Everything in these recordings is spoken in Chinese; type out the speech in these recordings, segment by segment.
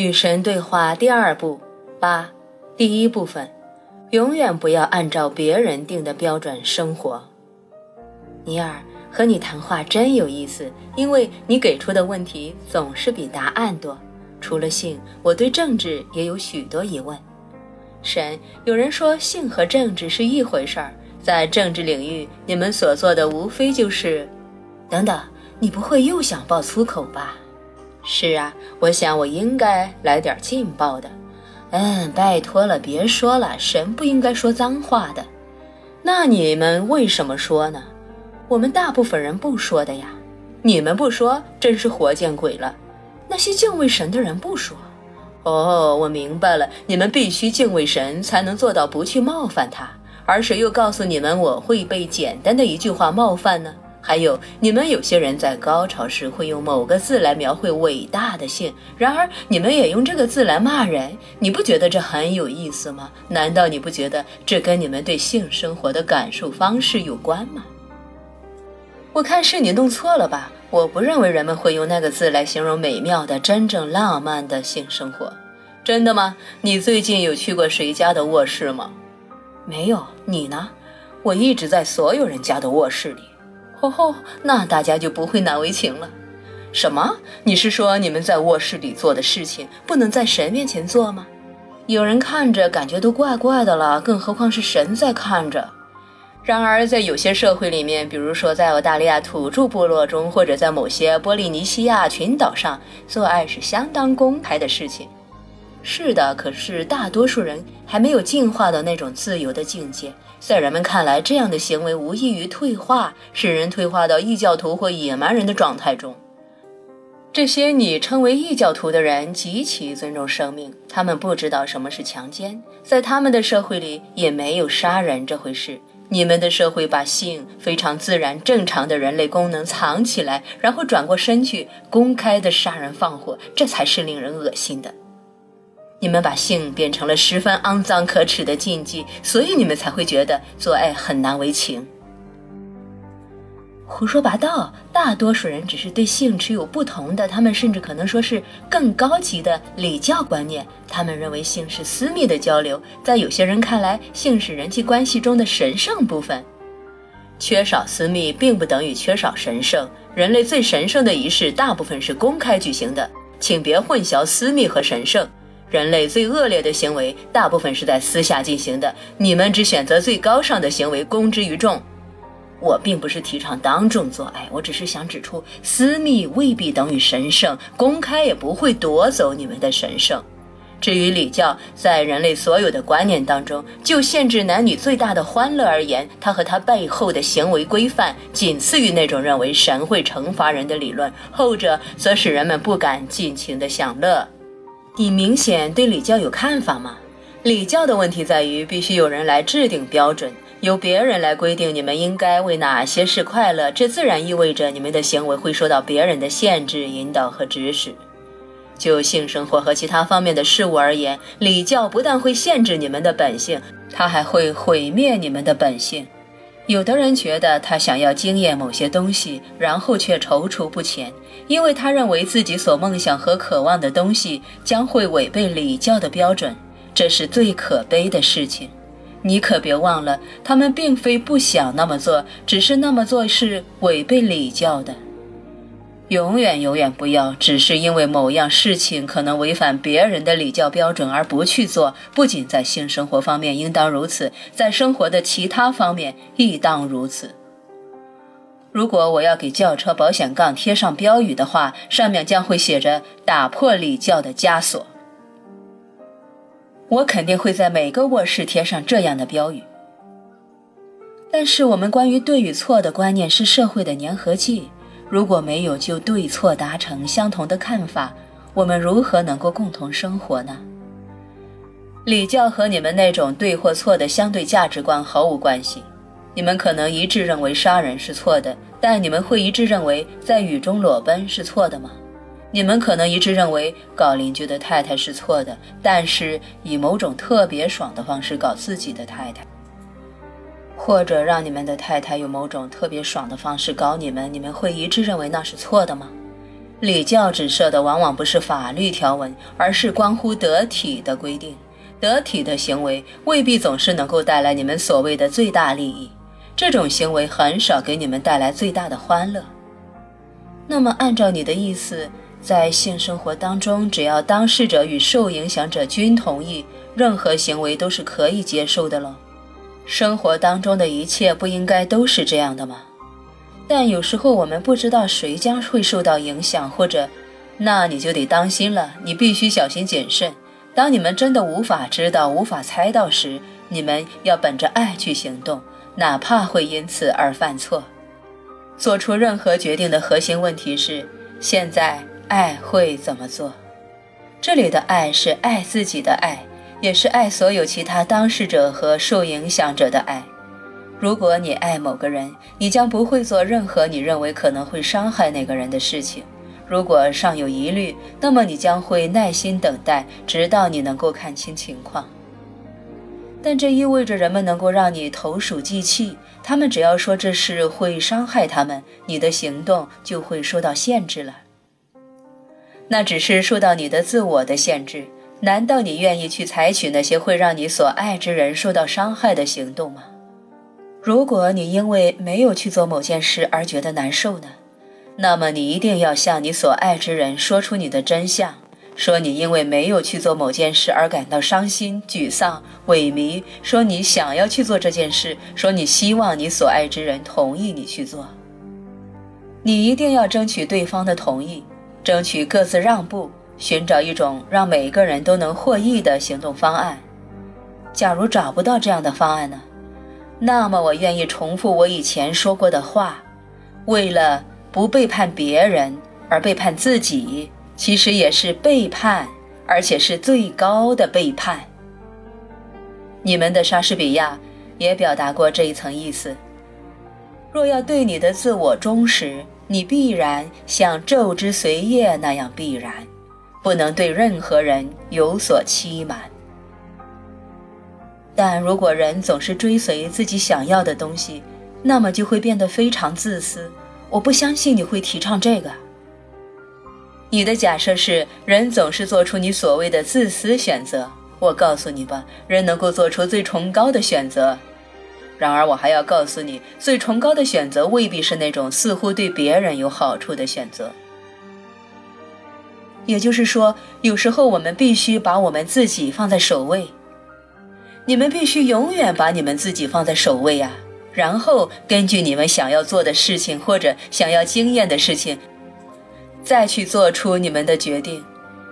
与神对话第二部八，第一部分，永远不要按照别人定的标准生活。尼尔，和你谈话真有意思，因为你给出的问题总是比答案多。除了性，我对政治也有许多疑问。神，有人说性和政治是一回事儿，在政治领域，你们所做的无非就是……等等，你不会又想爆粗口吧？是啊，我想我应该来点劲爆的。嗯，拜托了，别说了，神不应该说脏话的。那你们为什么说呢？我们大部分人不说的呀。你们不说，真是活见鬼了。那些敬畏神的人不说。哦，我明白了，你们必须敬畏神，才能做到不去冒犯他。而谁又告诉你们我会被简单的一句话冒犯呢？还有，你们有些人在高潮时会用某个字来描绘伟大的性，然而你们也用这个字来骂人，你不觉得这很有意思吗？难道你不觉得这跟你们对性生活的感受方式有关吗？我看是你弄错了吧？我不认为人们会用那个字来形容美妙的、真正浪漫的性生活。真的吗？你最近有去过谁家的卧室吗？没有。你呢？我一直在所有人家的卧室里。哦吼，那大家就不会难为情了。什么？你是说你们在卧室里做的事情不能在神面前做吗？有人看着感觉都怪怪的了，更何况是神在看着。然而，在有些社会里面，比如说在澳大利亚土著部落中，或者在某些波利尼西亚群岛上，做爱是相当公开的事情。是的，可是大多数人还没有进化到那种自由的境界。在人们看来，这样的行为无异于退化，使人退化到异教徒或野蛮人的状态中。这些你称为异教徒的人极其尊重生命，他们不知道什么是强奸，在他们的社会里也没有杀人这回事。你们的社会把性非常自然、正常的人类功能藏起来，然后转过身去公开的杀人放火，这才是令人恶心的。你们把性变成了十分肮脏可耻的禁忌，所以你们才会觉得做爱很难为情。胡说八道！大多数人只是对性持有不同的，他们甚至可能说是更高级的礼教观念。他们认为性是私密的交流，在有些人看来，性是人际关系中的神圣部分。缺少私密并不等于缺少神圣。人类最神圣的仪式大部分是公开举行的，请别混淆私密和神圣。人类最恶劣的行为大部分是在私下进行的，你们只选择最高尚的行为公之于众。我并不是提倡当众做爱，我只是想指出，私密未必等于神圣，公开也不会夺走你们的神圣。至于礼教，在人类所有的观念当中，就限制男女最大的欢乐而言，它和它背后的行为规范，仅次于那种认为神会惩罚人的理论，后者则使人们不敢尽情的享乐。你明显对礼教有看法吗？礼教的问题在于，必须有人来制定标准，由别人来规定你们应该为哪些事快乐。这自然意味着你们的行为会受到别人的限制、引导和指使。就性生活和其他方面的事物而言，礼教不但会限制你们的本性，它还会毁灭你们的本性。有的人觉得他想要经验某些东西，然后却踌躇不前，因为他认为自己所梦想和渴望的东西将会违背礼教的标准，这是最可悲的事情。你可别忘了，他们并非不想那么做，只是那么做是违背礼教的。永远永远不要只是因为某样事情可能违反别人的礼教标准而不去做。不仅在性生活方面应当如此，在生活的其他方面亦当如此。如果我要给轿车保险杠贴上标语的话，上面将会写着“打破礼教的枷锁”。我肯定会在每个卧室贴上这样的标语。但是，我们关于对与错的观念是社会的粘合剂。如果没有就对错达成相同的看法，我们如何能够共同生活呢？礼教和你们那种对或错的相对价值观毫无关系。你们可能一致认为杀人是错的，但你们会一致认为在雨中裸奔是错的吗？你们可能一致认为搞邻居的太太是错的，但是以某种特别爽的方式搞自己的太太。或者让你们的太太用某种特别爽的方式搞你们，你们会一致认为那是错的吗？礼教指涉的往往不是法律条文，而是关乎得体的规定。得体的行为未必总是能够带来你们所谓的最大利益，这种行为很少给你们带来最大的欢乐。那么，按照你的意思，在性生活当中，只要当事者与受影响者均同意，任何行为都是可以接受的喽？生活当中的一切不应该都是这样的吗？但有时候我们不知道谁将会受到影响，或者，那你就得当心了。你必须小心谨慎。当你们真的无法知道、无法猜到时，你们要本着爱去行动，哪怕会因此而犯错。做出任何决定的核心问题是：现在爱会怎么做？这里的爱是爱自己的爱，也是爱所有其他当事者和受影响者的爱。如果你爱某个人，你将不会做任何你认为可能会伤害那个人的事情。如果尚有疑虑，那么你将会耐心等待，直到你能够看清情况。但这意味着人们能够让你投鼠忌器，他们只要说这事会伤害他们，你的行动就会受到限制了。那只是受到你的自我的限制。难道你愿意去采取那些会让你所爱之人受到伤害的行动吗？如果你因为没有去做某件事而觉得难受呢？那么你一定要向你所爱之人说出你的真相，说你因为没有去做某件事而感到伤心、沮丧、萎靡，说你想要去做这件事，说你希望你所爱之人同意你去做。你一定要争取对方的同意，争取各自让步，寻找一种让每个人都能获益的行动方案。假如找不到这样的方案呢？那么，我愿意重复我以前说过的话：为了不背叛别人而背叛自己，其实也是背叛，而且是最高的背叛。你们的莎士比亚也表达过这一层意思：若要对你的自我忠实，你必然像昼之随夜那样必然，不能对任何人有所欺瞒。但如果人总是追随自己想要的东西，那么就会变得非常自私。我不相信你会提倡这个。你的假设是人总是做出你所谓的自私选择。我告诉你吧，人能够做出最崇高的选择。然而，我还要告诉你，最崇高的选择未必是那种似乎对别人有好处的选择。也就是说，有时候我们必须把我们自己放在首位。你们必须永远把你们自己放在首位啊，然后根据你们想要做的事情或者想要经验的事情，再去做出你们的决定。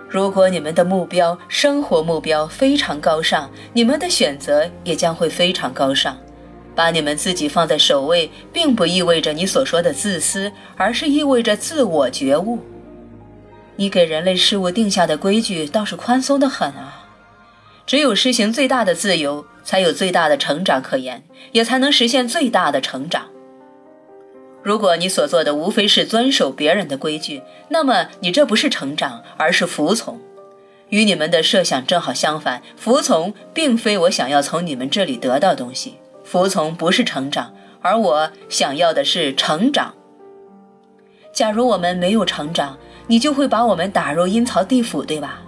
如果你们的目标、生活目标非常高尚，你们的选择也将会非常高尚。把你们自己放在首位，并不意味着你所说的自私，而是意味着自我觉悟。你给人类事物定下的规矩倒是宽松的很啊。只有实行最大的自由，才有最大的成长可言，也才能实现最大的成长。如果你所做的无非是遵守别人的规矩，那么你这不是成长，而是服从。与你们的设想正好相反，服从并非我想要从你们这里得到东西，服从不是成长，而我想要的是成长。假如我们没有成长，你就会把我们打入阴曹地府，对吧？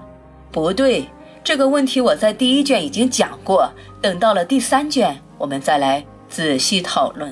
不对。这个问题我在第一卷已经讲过，等到了第三卷，我们再来仔细讨论。